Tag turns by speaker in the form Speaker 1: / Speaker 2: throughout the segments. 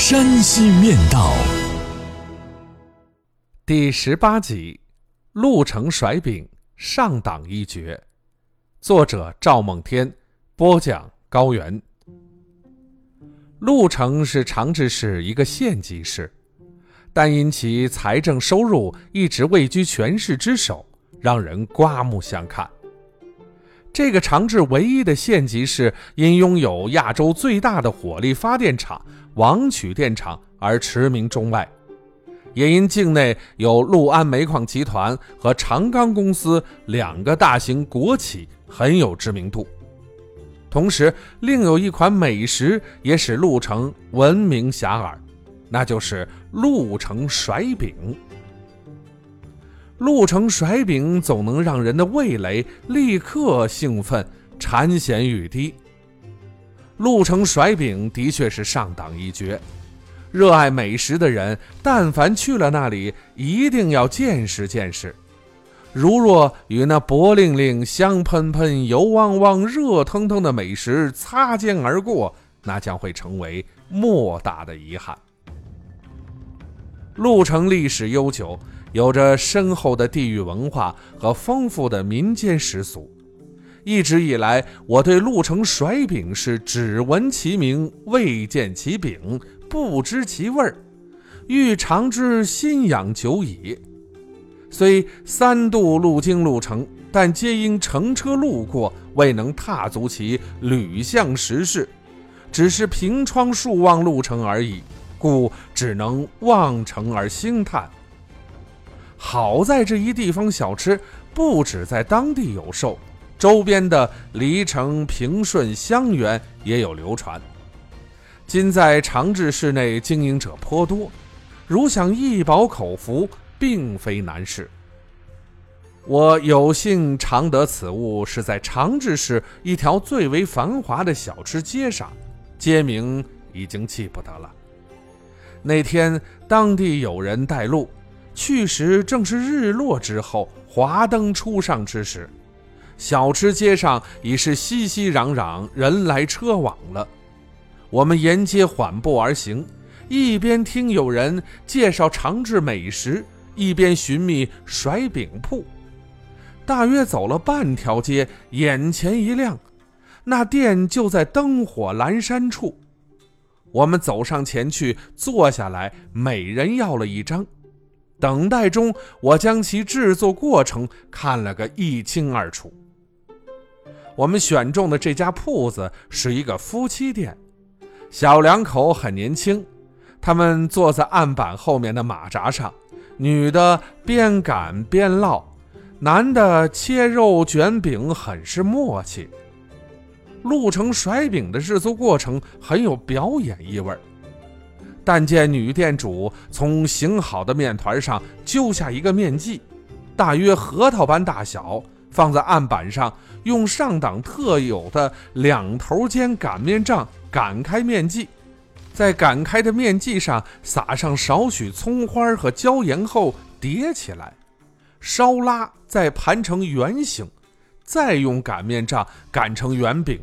Speaker 1: 山西面道》
Speaker 2: 第十八集：鹿城甩饼上党一绝。作者：赵梦天，播讲：高原。鹿城是长治市一个县级市，但因其财政收入一直位居全市之首，让人刮目相看。这个长治唯一的县级市，因拥有亚洲最大的火力发电厂王曲电厂而驰名中外，也因境内有陆安煤矿集团和长钢公司两个大型国企，很有知名度。同时，另有一款美食也使鹿城闻名遐迩，那就是鹿城甩饼。鹿城甩饼总能让人的味蕾立刻兴奋，馋涎欲滴。鹿城甩饼的确是上档一绝，热爱美食的人，但凡去了那里，一定要见识见识。如若与那薄令令、香喷喷、油汪汪、热腾腾的美食擦肩而过，那将会成为莫大的遗憾。鹿城历史悠久，有着深厚的地域文化和丰富的民间习俗。一直以来，我对鹿城甩饼是只闻其名，未见其饼，不知其味儿，欲尝之，心痒久矣。虽三度路经鹿城，但皆因乘车路过，未能踏足其旅巷食事，只是凭窗数望鹿城而已，故只能望城而兴叹。好在这一地方小吃不止在当地有售，周边的黎城、平顺、襄垣也有流传。今在长治市内经营者颇多，如想一饱口福。并非难事。我有幸尝得此物，是在长治市一条最为繁华的小吃街上，街名已经记不得了。那天当地有人带路，去时正是日落之后，华灯初上之时，小吃街上已是熙熙攘攘，人来车往了。我们沿街缓步而行，一边听有人介绍长治美食。一边寻觅甩饼铺，大约走了半条街，眼前一亮，那店就在灯火阑珊处。我们走上前去，坐下来，每人要了一张。等待中，我将其制作过程看了个一清二楚。我们选中的这家铺子是一个夫妻店，小两口很年轻，他们坐在案板后面的马扎上。女的边擀边烙，男的切肉卷饼，很是默契。鹿城甩饼的制作过程很有表演意味儿但见女店主从醒好的面团上揪下一个面剂，大约核桃般大小，放在案板上，用上党特有的两头尖擀面杖擀开面剂。在擀开的面剂上撒上少许葱花和椒盐后叠起来，稍拉再盘成圆形，再用擀面杖擀成圆饼。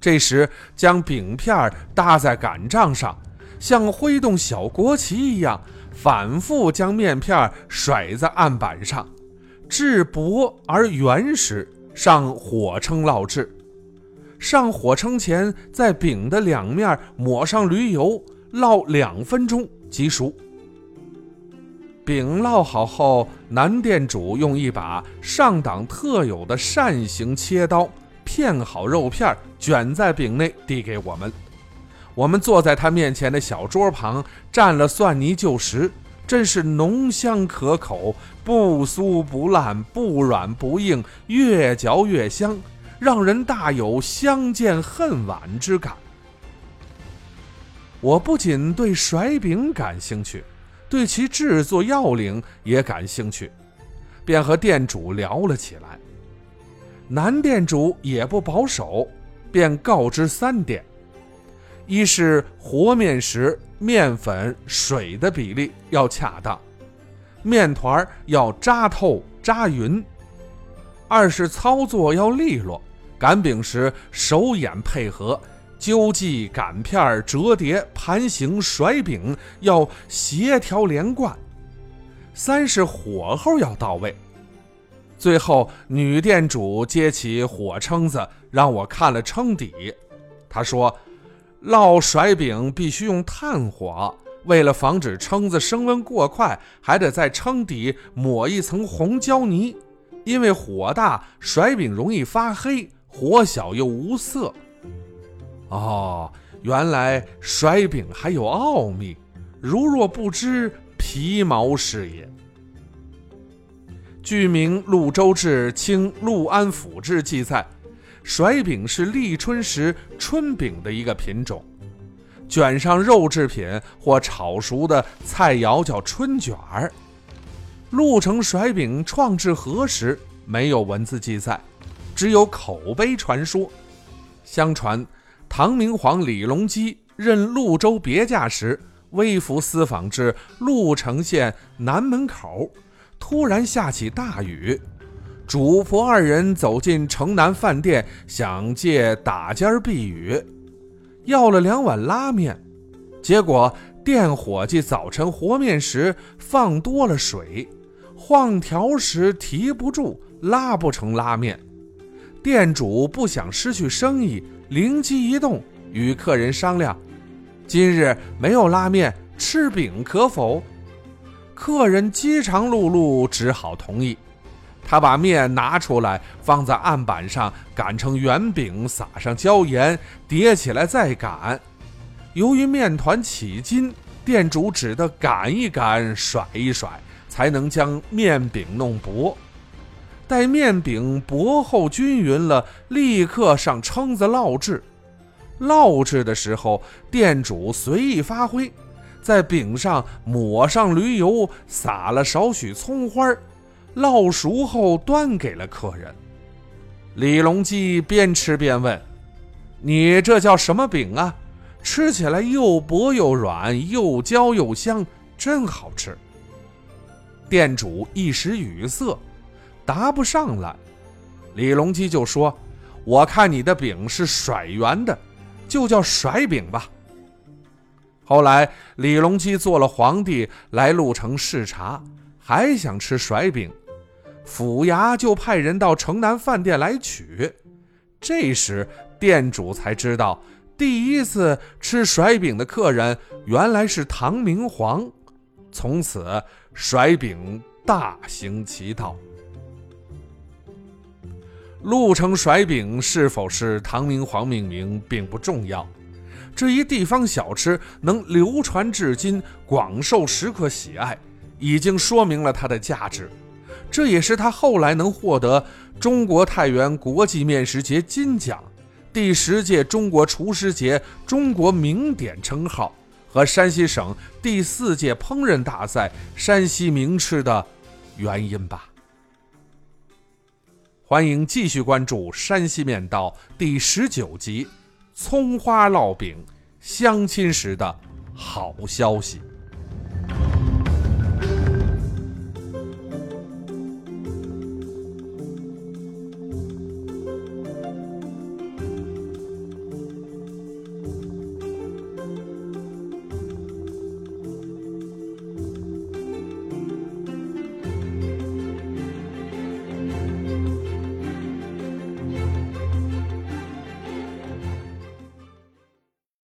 Speaker 2: 这时将饼片搭在擀杖上，像挥动小国旗一样，反复将面片甩在案板上，至薄而圆时上火称烙制。上火称前，在饼的两面抹上驴油，烙两分钟即熟。饼烙好后，男店主用一把上党特有的扇形切刀片好肉片，卷在饼内递给我们。我们坐在他面前的小桌旁，蘸了蒜泥就食，真是浓香可口，不酥不烂，不软不硬，越嚼越香。让人大有相见恨晚之感。我不仅对甩饼感兴趣，对其制作要领也感兴趣，便和店主聊了起来。男店主也不保守，便告知三点：一是和面时面粉、水的比例要恰当，面团要扎透扎匀；二是操作要利落，擀饼时手眼配合。揪记、擀片、折叠、盘形、甩饼要协调连贯。三是火候要到位。最后，女店主接起火称子，让我看了称底。她说：“烙甩饼必须用炭火，为了防止蛏子升温过快，还得在蛏底抹一层红胶泥，因为火大甩饼容易发黑，火小又无色。”哦，原来甩饼还有奥秘，如若不知，皮毛是也。据明《潞州志·清潞安府志》记载，甩饼是立春时春饼的一个品种，卷上肉制品或炒熟的菜肴叫春卷儿。潞城甩饼创制何时？没有文字记载，只有口碑传说。相传。唐明皇李隆基任潞州别驾时，微服私访至潞城县南门口，突然下起大雨。主仆二人走进城南饭店，想借打间避雨，要了两碗拉面。结果店伙计早晨和面时放多了水，晃条时提不住，拉不成拉面。店主不想失去生意。灵机一动，与客人商量：“今日没有拉面，吃饼可否？”客人饥肠辘辘，只好同意。他把面拿出来，放在案板上擀成圆饼，撒上椒盐，叠起来再擀。由于面团起筋，店主只得擀一擀，甩一甩，才能将面饼弄薄。待面饼薄厚均匀了，立刻上称子烙制。烙制的时候，店主随意发挥，在饼上抹上驴油，撒了少许葱花儿，烙熟后端给了客人。李隆基边吃边问：“你这叫什么饼啊？吃起来又薄又软，又焦又香，真好吃。”店主一时语塞。答不上来，李隆基就说：“我看你的饼是甩圆的，就叫甩饼吧。”后来李隆基做了皇帝，来潞城视察，还想吃甩饼，府衙就派人到城南饭店来取。这时店主才知道，第一次吃甩饼的客人原来是唐明皇，从此甩饼大行其道。潞城甩饼是否是唐明皇命名并不重要，这一地方小吃能流传至今，广受食客喜爱，已经说明了它的价值。这也是他后来能获得中国太原国际面食节金奖、第十届中国厨师节中国名典称号和山西省第四届烹饪大赛山西名吃的原因吧。欢迎继续关注《山西面道》第十九集：葱花烙饼相亲时的好消息。